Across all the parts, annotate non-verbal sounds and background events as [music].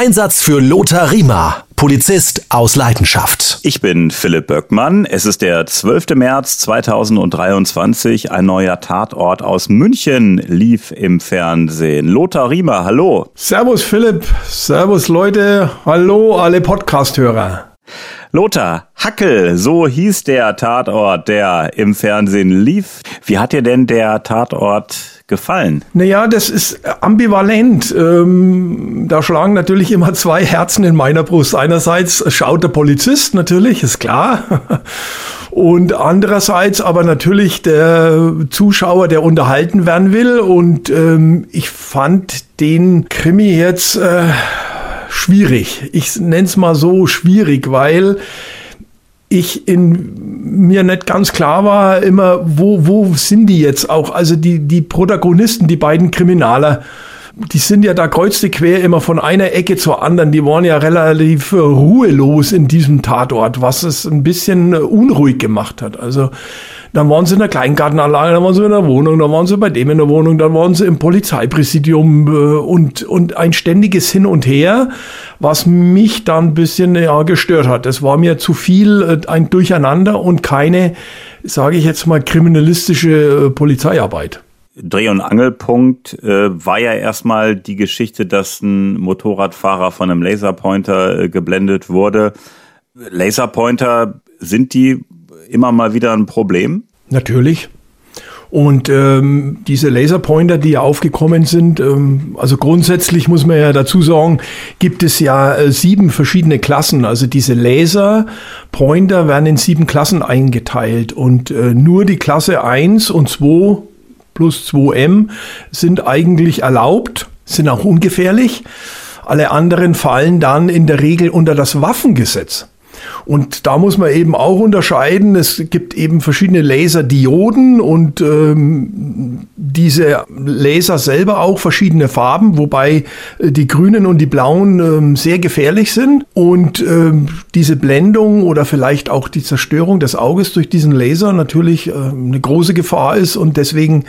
Einsatz für Lothar Riemer, Polizist aus Leidenschaft. Ich bin Philipp Böckmann. Es ist der 12. März 2023. Ein neuer Tatort aus München lief im Fernsehen. Lothar Riemer, hallo. Servus Philipp, servus Leute, hallo alle Podcasthörer. Lothar, Hackel, so hieß der Tatort, der im Fernsehen lief. Wie hat dir denn der Tatort gefallen? Naja, das ist ambivalent. Ähm, da schlagen natürlich immer zwei Herzen in meiner Brust. Einerseits schaut der Polizist natürlich, ist klar. [laughs] Und andererseits aber natürlich der Zuschauer, der unterhalten werden will. Und ähm, ich fand den Krimi jetzt... Äh, schwierig. Ich nenne es mal so schwierig, weil ich in mir nicht ganz klar war, immer, wo, wo sind die jetzt auch? Also die, die Protagonisten, die beiden Kriminaler, die sind ja da kreuzte quer immer von einer Ecke zur anderen. Die waren ja relativ ruhelos in diesem Tatort, was es ein bisschen unruhig gemacht hat. Also dann waren sie in der Kleingartenanlage, dann waren sie in der Wohnung, dann waren sie bei dem in der Wohnung, dann waren sie im Polizeipräsidium äh, und, und ein ständiges Hin und Her, was mich dann ein bisschen ja, gestört hat. Es war mir zu viel äh, ein Durcheinander und keine, sage ich jetzt mal, kriminalistische äh, Polizeiarbeit. Dreh- und Angelpunkt äh, war ja erstmal die Geschichte, dass ein Motorradfahrer von einem Laserpointer äh, geblendet wurde. Laserpointer, sind die immer mal wieder ein Problem? Natürlich. Und ähm, diese Laserpointer, die ja aufgekommen sind, ähm, also grundsätzlich muss man ja dazu sagen, gibt es ja äh, sieben verschiedene Klassen. Also diese Laserpointer werden in sieben Klassen eingeteilt und äh, nur die Klasse 1 und 2 plus 2M sind eigentlich erlaubt, sind auch ungefährlich. Alle anderen fallen dann in der Regel unter das Waffengesetz. Und da muss man eben auch unterscheiden. Es gibt eben verschiedene Laserdioden und ähm, diese Laser selber auch verschiedene Farben, wobei äh, die grünen und die blauen ähm, sehr gefährlich sind. Und ähm, diese Blendung oder vielleicht auch die Zerstörung des Auges durch diesen Laser natürlich äh, eine große Gefahr ist und deswegen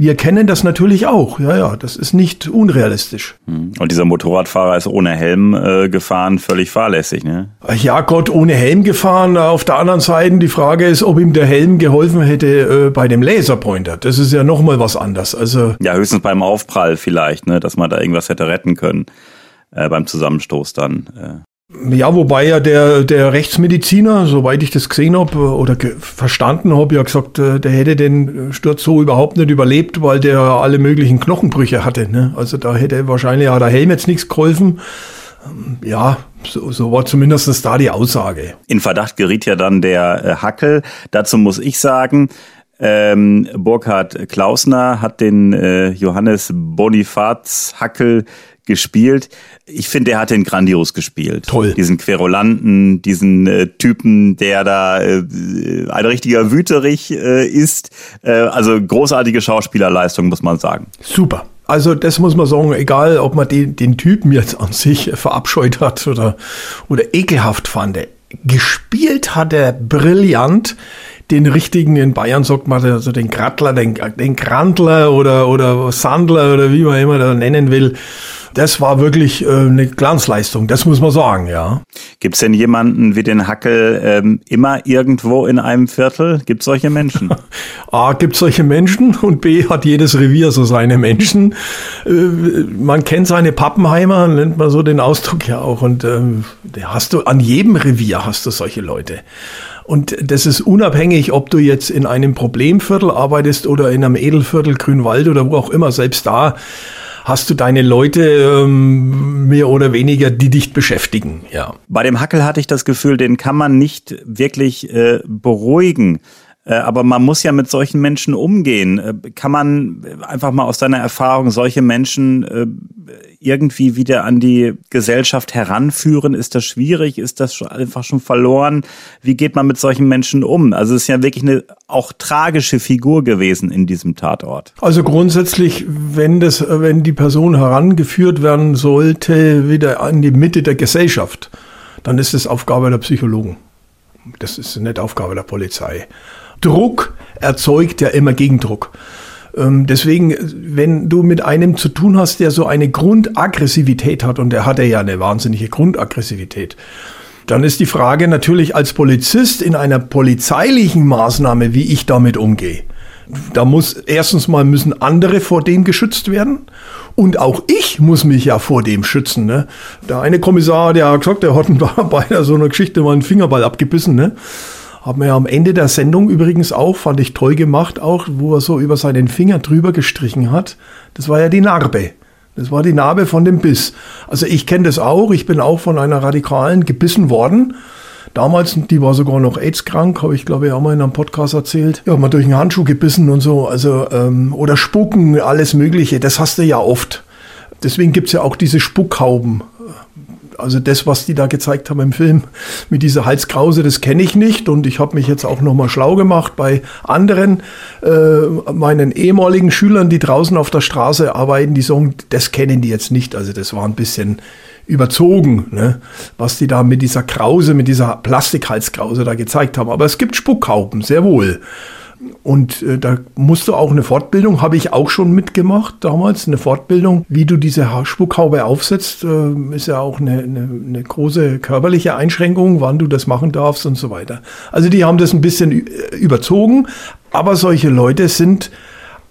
wir kennen das natürlich auch. Ja, ja, das ist nicht unrealistisch. Hm. Und dieser Motorradfahrer ist ohne Helm äh, gefahren, völlig fahrlässig, ne? Ja, Gott, ohne Helm gefahren. Auf der anderen Seite, die Frage ist, ob ihm der Helm geholfen hätte äh, bei dem Laserpointer. Das ist ja nochmal was anderes. Also ja, höchstens beim Aufprall vielleicht, ne, dass man da irgendwas hätte retten können äh, beim Zusammenstoß dann. Äh. Ja, wobei ja der, der Rechtsmediziner, soweit ich das gesehen habe oder ge verstanden habe, ja gesagt, äh, der hätte den Sturz so überhaupt nicht überlebt, weil der alle möglichen Knochenbrüche hatte. Ne? Also da hätte wahrscheinlich auch der Helm jetzt nichts geholfen. Ähm, ja, so, so war zumindest da die Aussage. In Verdacht geriet ja dann der äh, Hackel. Dazu muss ich sagen, ähm, Burkhard Klausner hat den äh, Johannes Bonifaz Hackel gespielt. Ich finde, er hat den grandios gespielt. Toll. Diesen Querulanten, diesen äh, Typen, der da äh, ein richtiger Wüterich äh, ist. Äh, also großartige Schauspielerleistung, muss man sagen. Super. Also das muss man sagen, egal ob man den, den Typen jetzt an sich verabscheut hat oder, oder ekelhaft fand. Gespielt hat er brillant den richtigen, in Bayern sagt man also den Krattler, den, den Krantler oder, oder Sandler oder wie man immer da nennen will. Das war wirklich äh, eine Glanzleistung, das muss man sagen, ja. Gibt es denn jemanden wie den Hackel ähm, immer irgendwo in einem Viertel? Gibt es solche Menschen? [laughs] A, gibt solche Menschen und B, hat jedes Revier so seine Menschen. Äh, man kennt seine Pappenheimer, nennt man so den Ausdruck ja auch. Und ähm, hast du an jedem Revier hast du solche Leute. Und das ist unabhängig, ob du jetzt in einem Problemviertel arbeitest oder in einem Edelviertel, Grünwald oder wo auch immer. Selbst da hast du deine Leute ähm, mehr oder weniger, die dich beschäftigen. Ja. Bei dem Hackel hatte ich das Gefühl, den kann man nicht wirklich äh, beruhigen. Äh, aber man muss ja mit solchen Menschen umgehen. Äh, kann man einfach mal aus deiner Erfahrung solche Menschen äh, irgendwie wieder an die Gesellschaft heranführen? Ist das schwierig? Ist das einfach schon verloren? Wie geht man mit solchen Menschen um? Also es ist ja wirklich eine auch tragische Figur gewesen in diesem Tatort. Also grundsätzlich, wenn das, wenn die Person herangeführt werden sollte, wieder an die Mitte der Gesellschaft, dann ist es Aufgabe der Psychologen. Das ist nicht Aufgabe der Polizei. Druck erzeugt ja immer Gegendruck. Ähm, deswegen, wenn du mit einem zu tun hast, der so eine Grundaggressivität hat, und der hatte ja eine wahnsinnige Grundaggressivität, dann ist die Frage natürlich als Polizist in einer polizeilichen Maßnahme, wie ich damit umgehe. Da muss erstens mal müssen andere vor dem geschützt werden und auch ich muss mich ja vor dem schützen. Ne? Der eine Kommissar, der hat gesagt, der hat [laughs] bei so einer Geschichte mal einen Fingerball abgebissen. Ne? Hat mir ja am Ende der Sendung übrigens auch, fand ich toll gemacht, auch, wo er so über seinen Finger drüber gestrichen hat. Das war ja die Narbe. Das war die Narbe von dem Biss. Also ich kenne das auch. Ich bin auch von einer Radikalen gebissen worden. Damals, die war sogar noch AIDS-krank, habe ich glaube ich auch mal in einem Podcast erzählt. Ja, mal durch einen Handschuh gebissen und so. Also, ähm, oder Spucken, alles Mögliche. Das hast du ja oft. Deswegen gibt's ja auch diese Spuckhauben. Also das, was die da gezeigt haben im Film mit dieser Halskrause, das kenne ich nicht. Und ich habe mich jetzt auch nochmal schlau gemacht bei anderen, äh, meinen ehemaligen Schülern, die draußen auf der Straße arbeiten, die sagen, das kennen die jetzt nicht. Also das war ein bisschen überzogen, ne? was die da mit dieser Krause, mit dieser Plastikhalskrause da gezeigt haben. Aber es gibt Spuckhauben, sehr wohl. Und äh, da musst du auch eine Fortbildung, habe ich auch schon mitgemacht damals, eine Fortbildung, wie du diese Spuckhaube aufsetzt, äh, ist ja auch eine, eine, eine große körperliche Einschränkung, wann du das machen darfst und so weiter. Also die haben das ein bisschen überzogen, aber solche Leute sind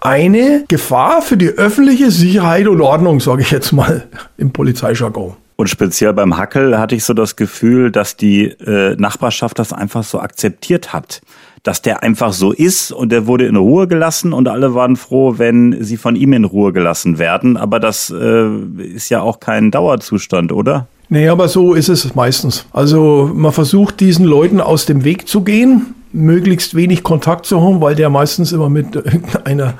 eine Gefahr für die öffentliche Sicherheit und Ordnung, sage ich jetzt mal im Polizeijargon. Und speziell beim Hackel hatte ich so das Gefühl, dass die äh, Nachbarschaft das einfach so akzeptiert hat dass der einfach so ist und der wurde in Ruhe gelassen und alle waren froh, wenn sie von ihm in Ruhe gelassen werden. Aber das äh, ist ja auch kein Dauerzustand, oder? Nee, aber so ist es meistens. Also man versucht diesen Leuten aus dem Weg zu gehen, möglichst wenig Kontakt zu haben, weil der meistens immer mit [laughs] einer äh,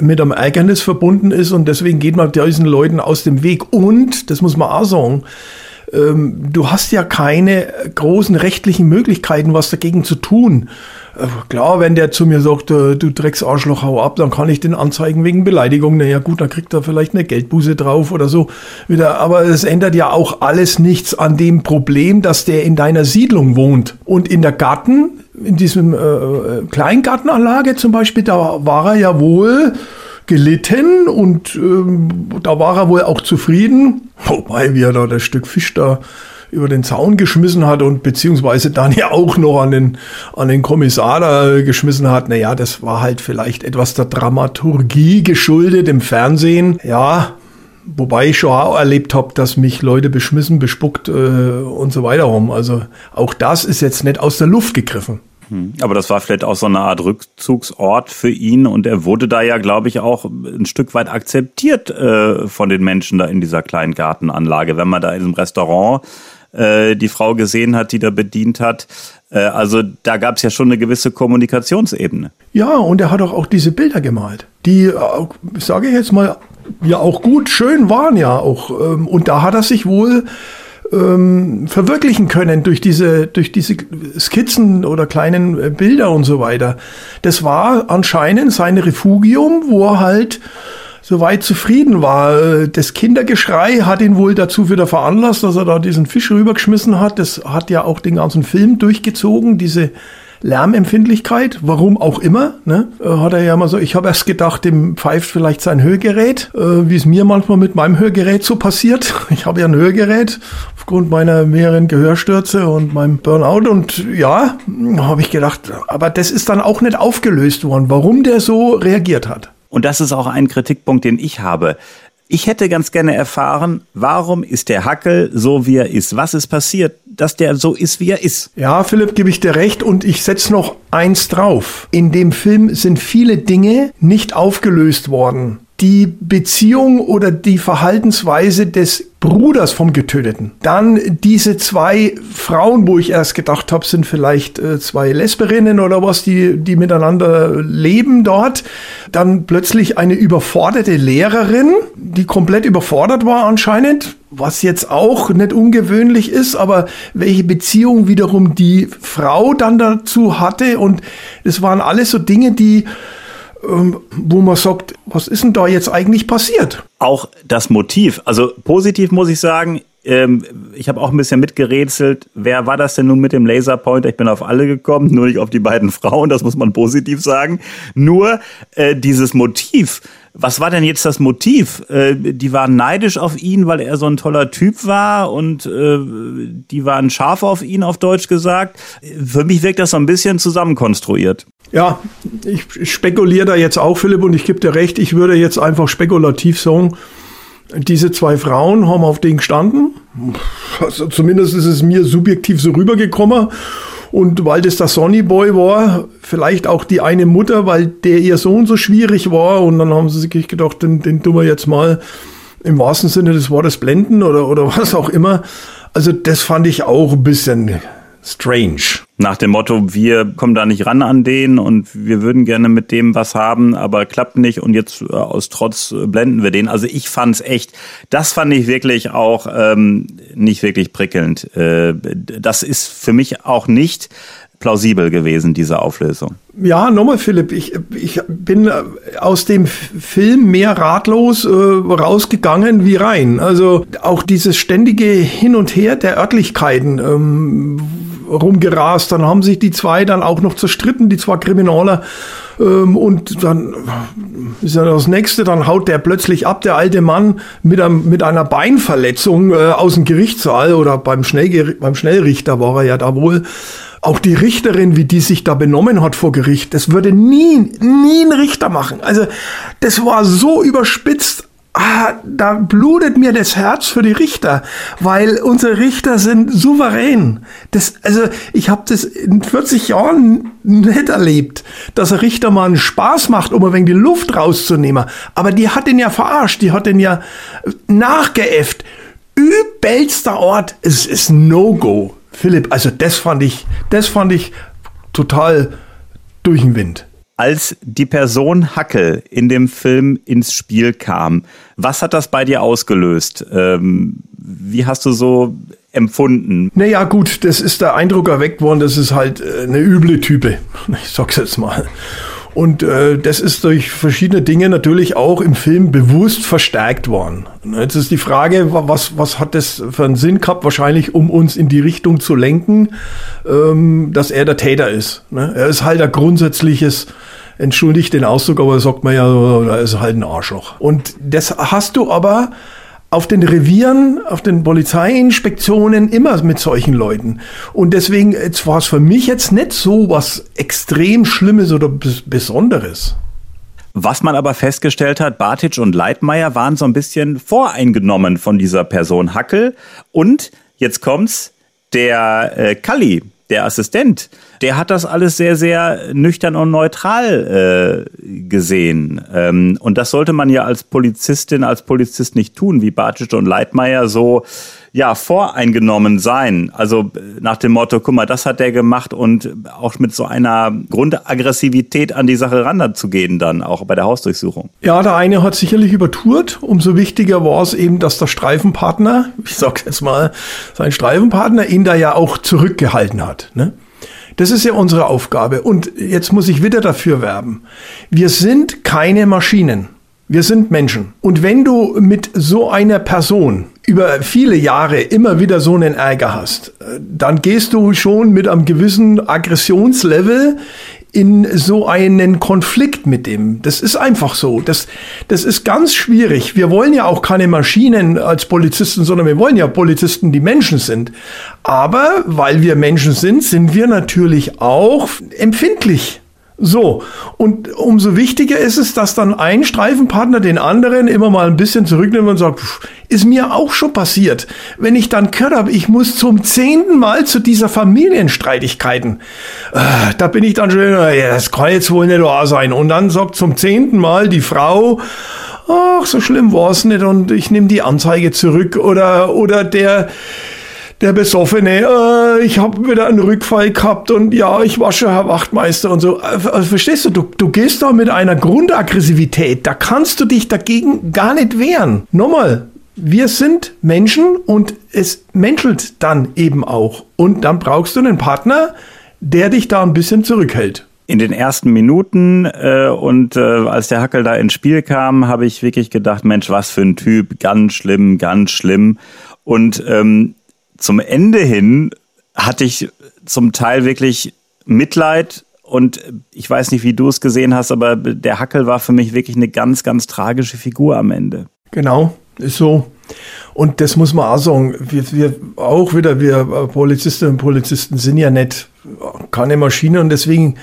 mit einem Ärgernis verbunden ist und deswegen geht man diesen Leuten aus dem Weg. Und, das muss man auch sagen, ähm, du hast ja keine großen rechtlichen Möglichkeiten, was dagegen zu tun. Äh, klar, wenn der zu mir sagt, äh, du Drecksarschloch, hau ab, dann kann ich den anzeigen wegen Beleidigung. Na ja, gut, dann kriegt er vielleicht eine Geldbuße drauf oder so. Wieder, aber es ändert ja auch alles nichts an dem Problem, dass der in deiner Siedlung wohnt. Und in der Garten, in diesem äh, äh Kleingartenanlage zum Beispiel, da war er ja wohl gelitten und ähm, da war er wohl auch zufrieden. [laughs] Wobei, wie er da das Stück Fisch da über den Zaun geschmissen hat und beziehungsweise dann ja auch noch an den, an den Kommissar da geschmissen hat. Naja, das war halt vielleicht etwas der Dramaturgie geschuldet im Fernsehen. Ja, wobei ich schon auch erlebt habe, dass mich Leute beschmissen, bespuckt äh, und so weiter haben. Also auch das ist jetzt nicht aus der Luft gegriffen. Hm. Aber das war vielleicht auch so eine Art Rückzugsort für ihn und er wurde da ja, glaube ich, auch ein Stück weit akzeptiert äh, von den Menschen da in dieser kleinen Gartenanlage. Wenn man da in diesem Restaurant äh, die Frau gesehen hat, die da bedient hat, äh, also da gab es ja schon eine gewisse Kommunikationsebene. Ja, und er hat auch, auch diese Bilder gemalt, die, sage ich jetzt mal, ja auch gut, schön waren ja auch. Ähm, und da hat er sich wohl ähm, verwirklichen können durch diese, durch diese Skizzen oder kleinen äh, Bilder und so weiter. Das war anscheinend sein Refugium, wo er halt soweit zufrieden war. Das Kindergeschrei hat ihn wohl dazu wieder veranlasst, dass er da diesen Fisch rübergeschmissen hat. Das hat ja auch den ganzen Film durchgezogen, diese Lärmempfindlichkeit, warum auch immer, ne? Äh, hat er ja mal so, ich habe erst gedacht, dem pfeift vielleicht sein Hörgerät, äh, wie es mir manchmal mit meinem Hörgerät so passiert. [laughs] Ich habe ja ein Hörgerät aufgrund meiner mehreren Gehörstürze und meinem Burnout und ja, habe ich gedacht, aber das ist dann auch nicht aufgelöst worden, warum der so reagiert hat. Und das ist auch ein Kritikpunkt, den ich habe. Ich hätte ganz gerne erfahren, warum ist der Hackel so, wie er ist? Was ist passiert, dass der so ist, wie er ist? Ja, Philipp, gebe ich dir recht und ich setze noch eins drauf. In dem Film sind viele Dinge nicht aufgelöst worden die Beziehung oder die Verhaltensweise des Bruders vom Getöteten. Dann diese zwei Frauen, wo ich erst gedacht habe, sind vielleicht äh, zwei Lesberinnen oder was, die, die miteinander leben dort. Dann plötzlich eine überforderte Lehrerin, die komplett überfordert war anscheinend, was jetzt auch nicht ungewöhnlich ist, aber welche Beziehung wiederum die Frau dann dazu hatte. Und es waren alles so Dinge, die wo man sagt, was ist denn da jetzt eigentlich passiert? Auch das Motiv. Also positiv muss ich sagen, Ähm, ich habe auch ein bisschen mitgerätselt, wer war das denn nun mit dem Laserpointer? Ich bin auf alle gekommen, nur nicht auf die beiden Frauen, das muss man positiv sagen. Nur äh, dieses Motiv, was war denn jetzt das Motiv? Äh, die waren neidisch auf ihn, weil er so ein toller Typ war und äh, die waren scharf auf ihn, auf Deutsch gesagt. Für mich wirkt das so ein bisschen zusammenkonstruiert. Ja, ich spekuliere da jetzt auch, Philipp, und ich gebe dir recht, ich würde jetzt einfach spekulativ sagen, diese zwei Frauen haben auf den gestanden. Also zumindest ist es mir subjektiv so rübergekommen. Und weil das der Sonny Boy war, vielleicht auch die eine Mutter, weil der ihr Sohn so schwierig war. Und dann haben sie sich gedacht, den, den tun wir jetzt mal im wahrsten Sinne des Wortes blenden oder, oder was auch immer. Also das fand ich auch ein bisschen strange. Nach dem Motto, wir kommen da nicht ran an den und wir würden gerne mit dem was haben, aber klappt nicht und jetzt äh, aus Trotz äh, blenden wir den. Also ich fand's echt, das fand ich wirklich auch ähm, nicht wirklich prickelnd. Äh, das ist für mich auch nicht plausibel gewesen, diese Auflösung. Ja, nochmal, Philipp, ich, ich bin äh, aus dem Film mehr ratlos äh, rausgegangen wie rein. Also auch dieses ständige Hin und Her der Örtlichkeiten, ähm, rumgerast. Dann haben sich die zwei dann auch noch zerstritten, die zwei Kriminaler. Ähm, und dann ist ja das nächste, dann haut der plötzlich ab, der alte Mann, mit, einem, mit einer Beinverletzung äh, aus dem Gerichtssaal oder beim, Schnellger beim Schnellrichter war er ja da wohl. Auch die Richterin, wie die sich da benommen hat vor Gericht, das würde nie, nie ein Richter machen. Also das war so überspitzt ah, da blutet mir das Herz für die Richter, weil unsere Richter sind souverän. Das, also ich habe das in 40 Jahren nicht erlebt, dass ein Richter mal einen Spaß macht, um ein wenig die Luft rauszunehmen. Aber die hat ihn ja verarscht, die hat ihn ja nachgeäfft. Übelster Ort, es ist No-Go. Philipp, also das fand ich, das fand ich total durch den Wind als die Person Hackel in dem Film ins Spiel kam, was hat das bei dir ausgelöst? Ähm, wie hast du so empfunden? Naja, gut, das ist der Eindruck erweckt worden, das ist halt äh, eine üble Type. Ich sag's jetzt mal. Und äh, das ist durch verschiedene Dinge natürlich auch im Film bewusst verstärkt worden. Jetzt ist die Frage, was, was hat das für einen Sinn gehabt? Wahrscheinlich, um uns in die Richtung zu lenken, ähm, dass er der Täter ist. Ne? Er ist halt ein grundsätzliches, entschuldigt den Ausdruck, aber sagt man ja, er ist halt ein Arschloch. Und das hast du aber auf den Revieren, auf den Polizeiinspektionen immer mit solchen Leuten. Und deswegen jetzt war es für mich jetzt nicht so was extrem Schlimmes oder Besonderes. Was man aber festgestellt hat, Bartic und Leitmeier waren so ein bisschen voreingenommen von dieser Person Hackel. Und jetzt kommt's, der äh, Kalli, der Assistent, der hat das alles sehr, sehr nüchtern und neutral äh, gesehen. Ähm, und das sollte man ja als Polizistin, als Polizist nicht tun, wie Bartsch und Leitmeier so ja, voreingenommen sein. Also äh, nach dem Motto, guck mal, das hat der gemacht und auch mit so einer Grundaggressivität an die Sache ranzugehen dann, auch bei der Hausdurchsuchung. Ja, der eine hat sicherlich übertourt. Umso wichtiger war es eben, dass der Streifenpartner, ich sag jetzt mal, sein Streifenpartner ihn da ja auch zurückgehalten hat. Ne? Das ist ja unsere Aufgabe. Und jetzt muss ich wieder dafür werben. Wir sind keine Maschinen. Wir sind Menschen. Und wenn du mit so einer Person über viele Jahre immer wieder so einen Ärger hast, dann gehst du schon mit einem gewissen Aggressionslevel in so einen Konflikt mit dem. Das ist einfach so. Das, das ist ganz schwierig. Wir wollen ja auch keine Maschinen als Polizisten, sondern wir wollen ja Polizisten, die Menschen sind. Aber weil wir Menschen sind, sind wir natürlich auch empfindlich. So, und umso wichtiger ist es, dass dann ein Streifenpartner den anderen immer mal ein bisschen zurücknimmt und sagt, pff, ist mir auch schon passiert. Wenn ich dann gehört habe, ich muss zum zehnten Mal zu dieser Familienstreitigkeiten, äh, da bin ich dann schon, ja, das kann jetzt wohl nicht wahr sein. Und dann sagt zum zehnten Mal die Frau, ach, so schlimm war es nicht und ich nehme die Anzeige zurück oder, oder der, der Besoffene, äh, ich habe wieder einen Rückfall gehabt und ja, ich war schon Herr Wachtmeister und so. Also, verstehst du, du, du gehst da mit einer Grundaggressivität, da kannst du dich dagegen gar nicht wehren. Nochmal, wir sind Menschen und es menschelt dann eben auch. Und dann brauchst du einen Partner, der dich da ein bisschen zurückhält in den ersten Minuten äh, und äh, als der Hackel da ins Spiel kam, habe ich wirklich gedacht, Mensch, was für ein Typ, ganz schlimm, ganz schlimm. Und ähm, zum Ende hin hatte ich zum Teil wirklich Mitleid und ich weiß nicht, wie du es gesehen hast, aber der Hackel war für mich wirklich eine ganz, ganz tragische Figur am Ende. Genau, ist so. Und das muss man auch sagen. Wir, wir auch wieder, wir Polizistinnen und Polizisten sind ja nicht keine Maschine und deswegen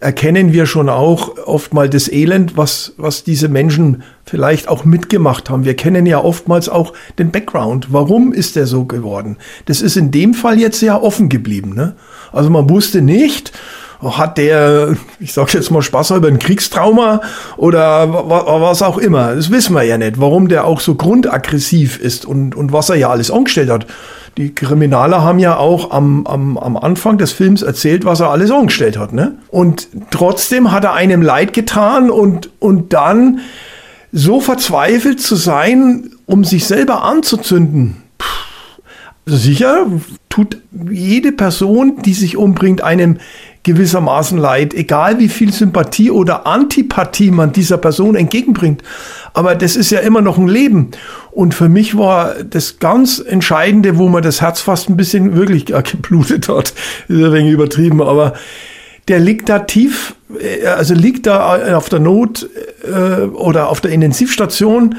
erkennen wir schon auch oftmals das Elend, was, was diese Menschen vielleicht auch mitgemacht haben. Wir kennen ja oftmals auch den Background. Warum ist der so geworden? Das ist in dem Fall jetzt sehr offen geblieben. Ne? Also man wusste nicht, hat der, ich sage jetzt mal Spaß über ein Kriegstrauma oder was auch immer. Das wissen wir ja nicht, warum der auch so grundaggressiv ist und, und was er ja alles angestellt hat. Die Kriminaler haben ja auch am, am, am Anfang des Films erzählt, was er alles angestellt hat. Ne? Und trotzdem hat er einem leid getan und, und dann so verzweifelt zu sein, um sich selber anzuzünden. Also sicher tut jede Person, die sich umbringt, einem gewissermaßen leid, egal wie viel Sympathie oder Antipathie man dieser Person entgegenbringt. Aber das ist ja immer noch ein Leben. Und für mich war das ganz Entscheidende, wo man das Herz fast ein bisschen wirklich [laughs] geblutet hat, ist ein wenig übertrieben, aber der liegt da tief, äh, also liegt da auf der Not äh, oder auf der Intensivstation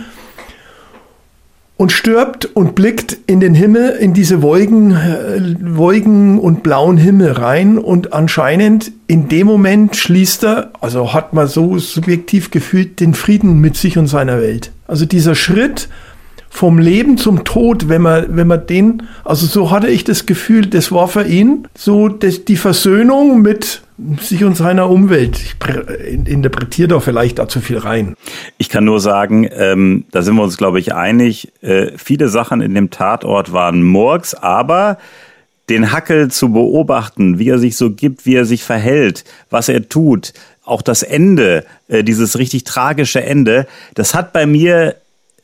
und stirbt und blickt in den Himmel, in diese Wolken, äh, Wolken und blauen Himmel rein und anscheinend in dem Moment schließt er, also hat man so subjektiv gefühlt, den Frieden mit sich und seiner Welt. Also dieser Schritt vom Leben zum Tod, wenn man, wenn man den, also so hatte ich das Gefühl, das war für ihn so das, die Versöhnung mit sich und seiner Umwelt. Ich interpretiere da vielleicht da zu viel rein. Ich kann nur sagen, ähm, da sind wir uns, glaube ich, einig. Äh, viele Sachen in dem Tatort waren Murks, aber den Hackel zu beobachten, wie er sich so gibt, wie er sich verhält, was er tut, auch das Ende, äh, dieses richtig tragische Ende, das hat bei mir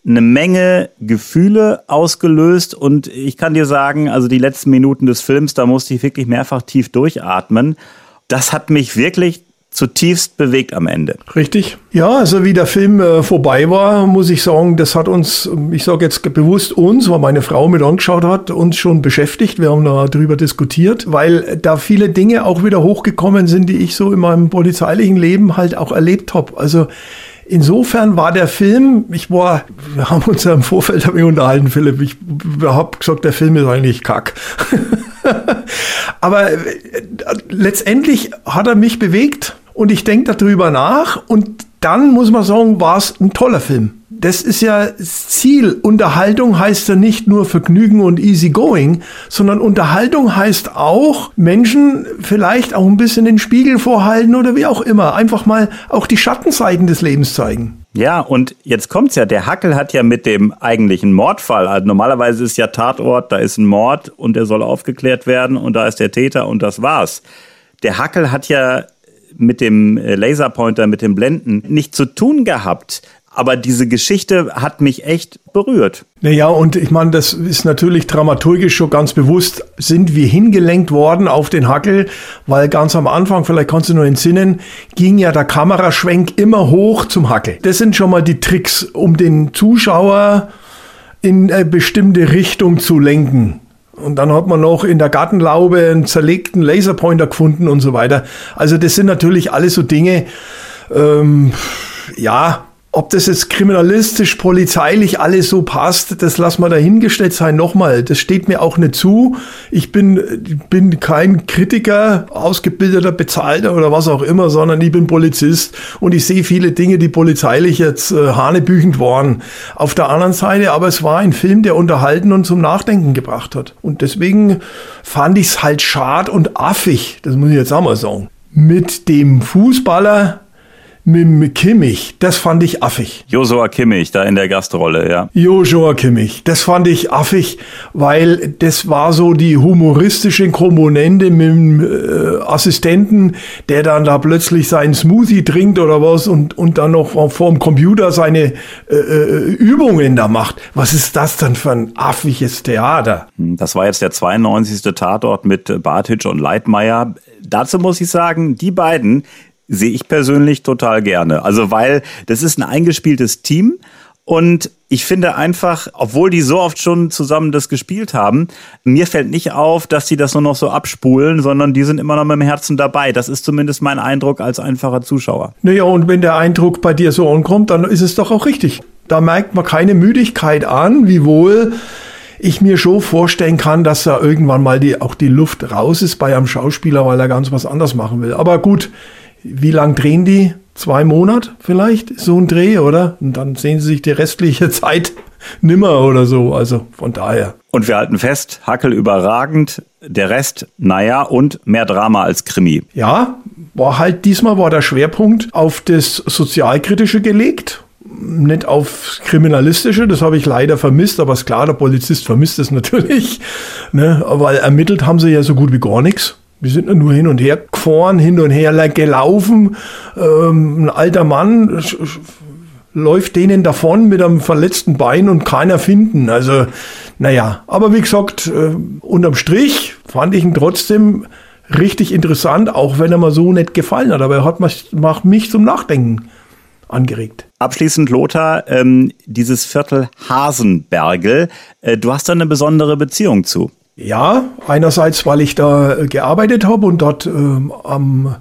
eine Menge Gefühle ausgelöst und ich kann dir sagen, also die letzten Minuten des Films, da musste ich wirklich mehrfach tief durchatmen. Das hat mich wirklich zutiefst bewegt am Ende. Richtig. Ja, also wie der Film äh, vorbei war, muss ich sagen, das hat uns, ich sage jetzt bewusst uns, weil meine Frau mit angeschaut hat, uns schon beschäftigt. Wir haben da drüber diskutiert, weil da viele Dinge auch wieder hochgekommen sind, die ich so in meinem polizeilichen Leben halt auch erlebt habe. Also Insofern war der Film, ich war, wir haben uns ja im Vorfeld damit unterhalten, Philipp, ich habe gesagt, der Film ist eigentlich kack. [laughs] Aber äh, letztendlich hat er mich bewegt und ich denke darüber nach und dann muss man sagen, war es ein toller Film das ist ja das Ziel. Unterhaltung heißt ja nicht nur Vergnügen und easy going, sondern Unterhaltung heißt auch Menschen vielleicht auch ein bisschen den Spiegel vorhalten oder wie auch immer. Einfach mal auch die Schattenseiten des Lebens zeigen. Ja, und jetzt kommt's ja, der Hackel hat ja mit dem eigentlichen Mordfall, also normalerweise ist ja Tatort, da ist ein Mord und der soll aufgeklärt werden und da ist der Täter und das war's. Der Hackel hat ja mit dem Laserpointer, mit dem Blenden nicht zu tun gehabt. Aber diese Geschichte hat mich echt berührt. Naja, und ich meine, das ist natürlich dramaturgisch schon ganz bewusst, sind wir hingelenkt worden auf den Hackel, weil ganz am Anfang, vielleicht kannst du nur entsinnen, ging ja der Kameraschwenk immer hoch zum Hackel. Das sind schon mal die Tricks, um den Zuschauer in eine bestimmte Richtung zu lenken. Und dann hat man noch in der Gartenlaube einen zerlegten Laserpointer gefunden und so weiter. Also das sind natürlich alles so Dinge, ähm, ja, ob das jetzt kriminalistisch, polizeilich alles so passt, das lassen wir dahingestellt sein. Nochmal, das steht mir auch nicht zu. Ich bin, bin kein Kritiker, ausgebildeter, bezahlter oder was auch immer, sondern ich bin Polizist und ich sehe viele Dinge, die polizeilich jetzt äh, hanebüchend waren. Auf der anderen Seite, aber es war ein Film, der unterhalten und zum Nachdenken gebracht hat. Und deswegen fand ich es halt schad und affig, das muss ich jetzt auch mal sagen. Mit dem Fußballer mit Kimmich, das fand ich affig. Josua Kimmich, da in der Gastrolle, ja. Joshua Kimmich, das fand ich affig, weil das war so die humoristische Komponente mit dem äh, Assistenten, der dann da plötzlich seinen Smoothie trinkt oder was und, und dann noch vorm Computer seine äh, äh, Übungen da macht. Was ist das denn für ein affiges Theater? Hm, das war jetzt der 92. Tatort mit Bartic und Leitmeier. Dazu muss ich sagen, die beiden, sehe ich persönlich total gerne. Also weil das ist ein eingespieltes Team Und ich finde einfach, obwohl die so oft schon zusammen das gespielt haben, mir fällt nicht auf, dass die das nur noch so abspulen, sondern die sind immer noch mit dem Herzen dabei. Das ist zumindest mein Eindruck als einfacher Zuschauer. Naja, und wenn der Eindruck bei dir so ankommt, dann ist es doch auch richtig. Da merkt man keine Müdigkeit an, wiewohl ich mir schon vorstellen kann, dass da irgendwann mal die, auch die Luft raus ist bei einem Schauspieler, weil er ganz was anderes machen will. Aber gut, wie lang drehen die? zwei Monate vielleicht, so ein Dreh, oder? Und dann sehen sie sich die restliche [laughs] Zeit nimmer oder so. Also von daher. Und wir halten fest, Hackel überragend, der Rest, naja, und mehr Drama als Krimi. Ja, war halt diesmal war der Schwerpunkt auf das Sozialkritische gelegt. Nicht auf Kriminalistische, das habe ich leider vermisst, aber ist klar, der Polizist vermisst es [laughs] natürlich, ne? weil ermittelt haben sie ja so gut wie gar nichts. Wir sind nur hin und her gefahren, hin und her gelaufen. Ähm, ein alter Mann läuft denen davon mit einem verletzten Bein und keiner finden. Also, naja, aber wie gesagt, äh, unterm Strich fand ich ihn trotzdem richtig interessant, auch wenn er mir so nicht gefallen hat. Aber er hat mich, mich zum Nachdenken angeregt. Abschließend, Lothar, ähm, dieses Viertel Hasenbergel, äh, du hast da eine besondere Beziehung zu. Ja, einerseits, weil ich da äh, gearbeitet habe und dort ähm, am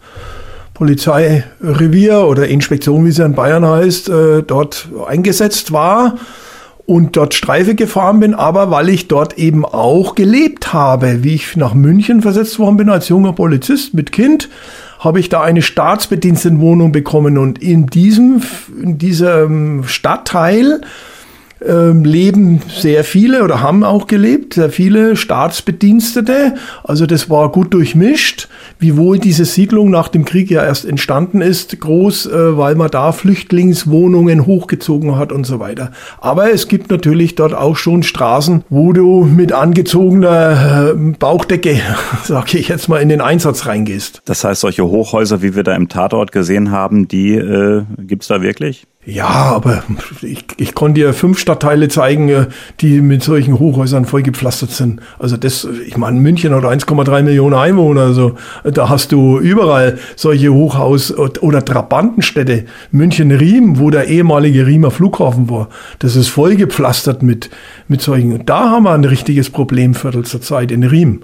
Polizeirevier oder Inspektion, wie sie in Bayern heißt, äh, dort eingesetzt war und dort Streife gefahren bin, aber weil ich dort eben auch gelebt habe. Wie ich nach München versetzt worden bin als junger Polizist mit Kind, habe ich da eine Staatsbedienstetenwohnung bekommen und in diesem, in diesem Stadtteil ähm, leben sehr viele oder haben auch gelebt, sehr viele Staatsbedienstete. Also das war gut durchmischt, wiewohl diese Siedlung nach dem Krieg ja erst entstanden ist, groß, äh, weil man da Flüchtlingswohnungen hochgezogen hat und so weiter. Aber es gibt natürlich dort auch schon Straßen, wo du mit angezogener äh, Bauchdecke, [laughs] sage ich jetzt mal, in den Einsatz reingehst. Das heißt, solche Hochhäuser, wie wir da im Tatort gesehen haben, die äh, gibt da wirklich? Ja, aber ich, ich konnte dir fünf Stadtteile zeigen, äh, die mit solchen Hochhäusern vollgepflastert sind. Also das, ich meine, München hat 1,3 Millionen Einwohner, also da hast du überall solche Hochhaus- oder Trabantenstädte. München-Riem, wo der ehemalige Riemer Flughafen war, das ist vollgepflastert mit, mit solchen. Da haben wir ein richtiges Problemviertel zurzeit in Riem.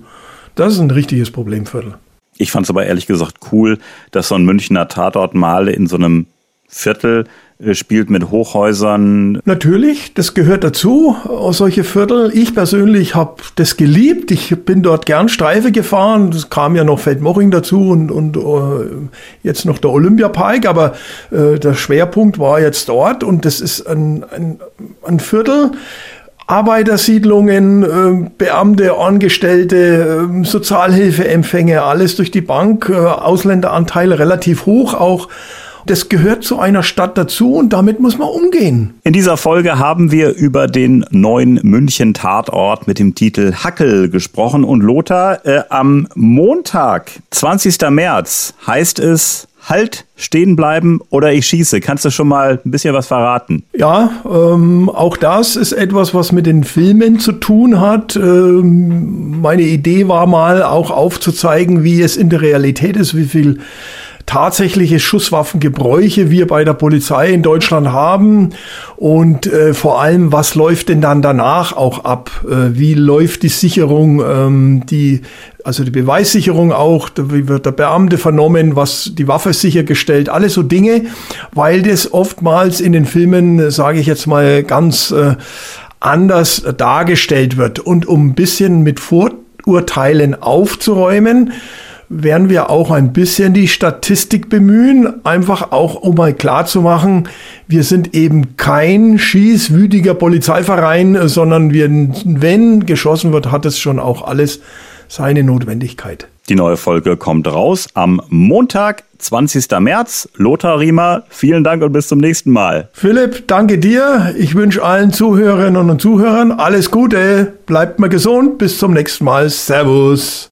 Das ist ein richtiges Problemviertel. Ich fand es aber ehrlich gesagt cool, dass so ein Münchner Tatort mal in so einem Viertel äh, spielt mit Hochhäusern. Natürlich, das gehört dazu, solche Viertel. Ich persönlich habe das geliebt. Ich bin dort gern Streife gefahren. Es kam ja noch Feldmoching dazu und, und uh, jetzt noch der Olympiapark, aber uh, der Schwerpunkt war jetzt dort und das ist ein, ein, ein Viertel. Arbeitersiedlungen, äh, Beamte, Angestellte, äh, Sozialhilfeempfänge, alles durch die Bank, äh, Ausländeranteil relativ hoch auch. Das gehört zu einer Stadt dazu und damit muss man umgehen. In dieser Folge haben wir über den neuen München-Tatort mit dem Titel Hackel gesprochen und Lothar, äh, am Montag, 20. März, heißt es Halt, stehen bleiben oder ich schieße. Kannst du schon mal ein bisschen was verraten? Ja, ähm, auch das ist etwas, was mit den Filmen zu tun hat. Ähm, meine Idee war mal auch aufzuzeigen, wie es in der Realität ist, wie viel tatsächliche Schusswaffengebräuche wir bei der Polizei in Deutschland haben und äh, vor allem, was läuft denn dann danach auch ab? Äh, wie läuft die Sicherung, ähm, die also die Beweissicherung auch, wie wird der Beamte vernommen, was die Waffe sichergestellt, alles so Dinge, weil das oftmals in den Filmen, sage ich jetzt mal, ganz äh, anders dargestellt wird. Und um ein bisschen mit Vorurteilen aufzuräumen, werden wir auch ein bisschen die Statistik bemühen, einfach auch um mal klar zu machen, wir sind eben kein schießwütiger Polizeiverein, sondern wir, wenn geschossen wird, hat es schon auch alles seine Notwendigkeit. Die neue Folge kommt raus am Montag, 20. März. Lothar Riemer, vielen Dank und bis zum nächsten Mal. Philipp, danke dir. Ich wünsche allen Zuhörerinnen und Zuhörern alles Gute. Bleibt mal gesund. Bis zum nächsten Mal. Servus.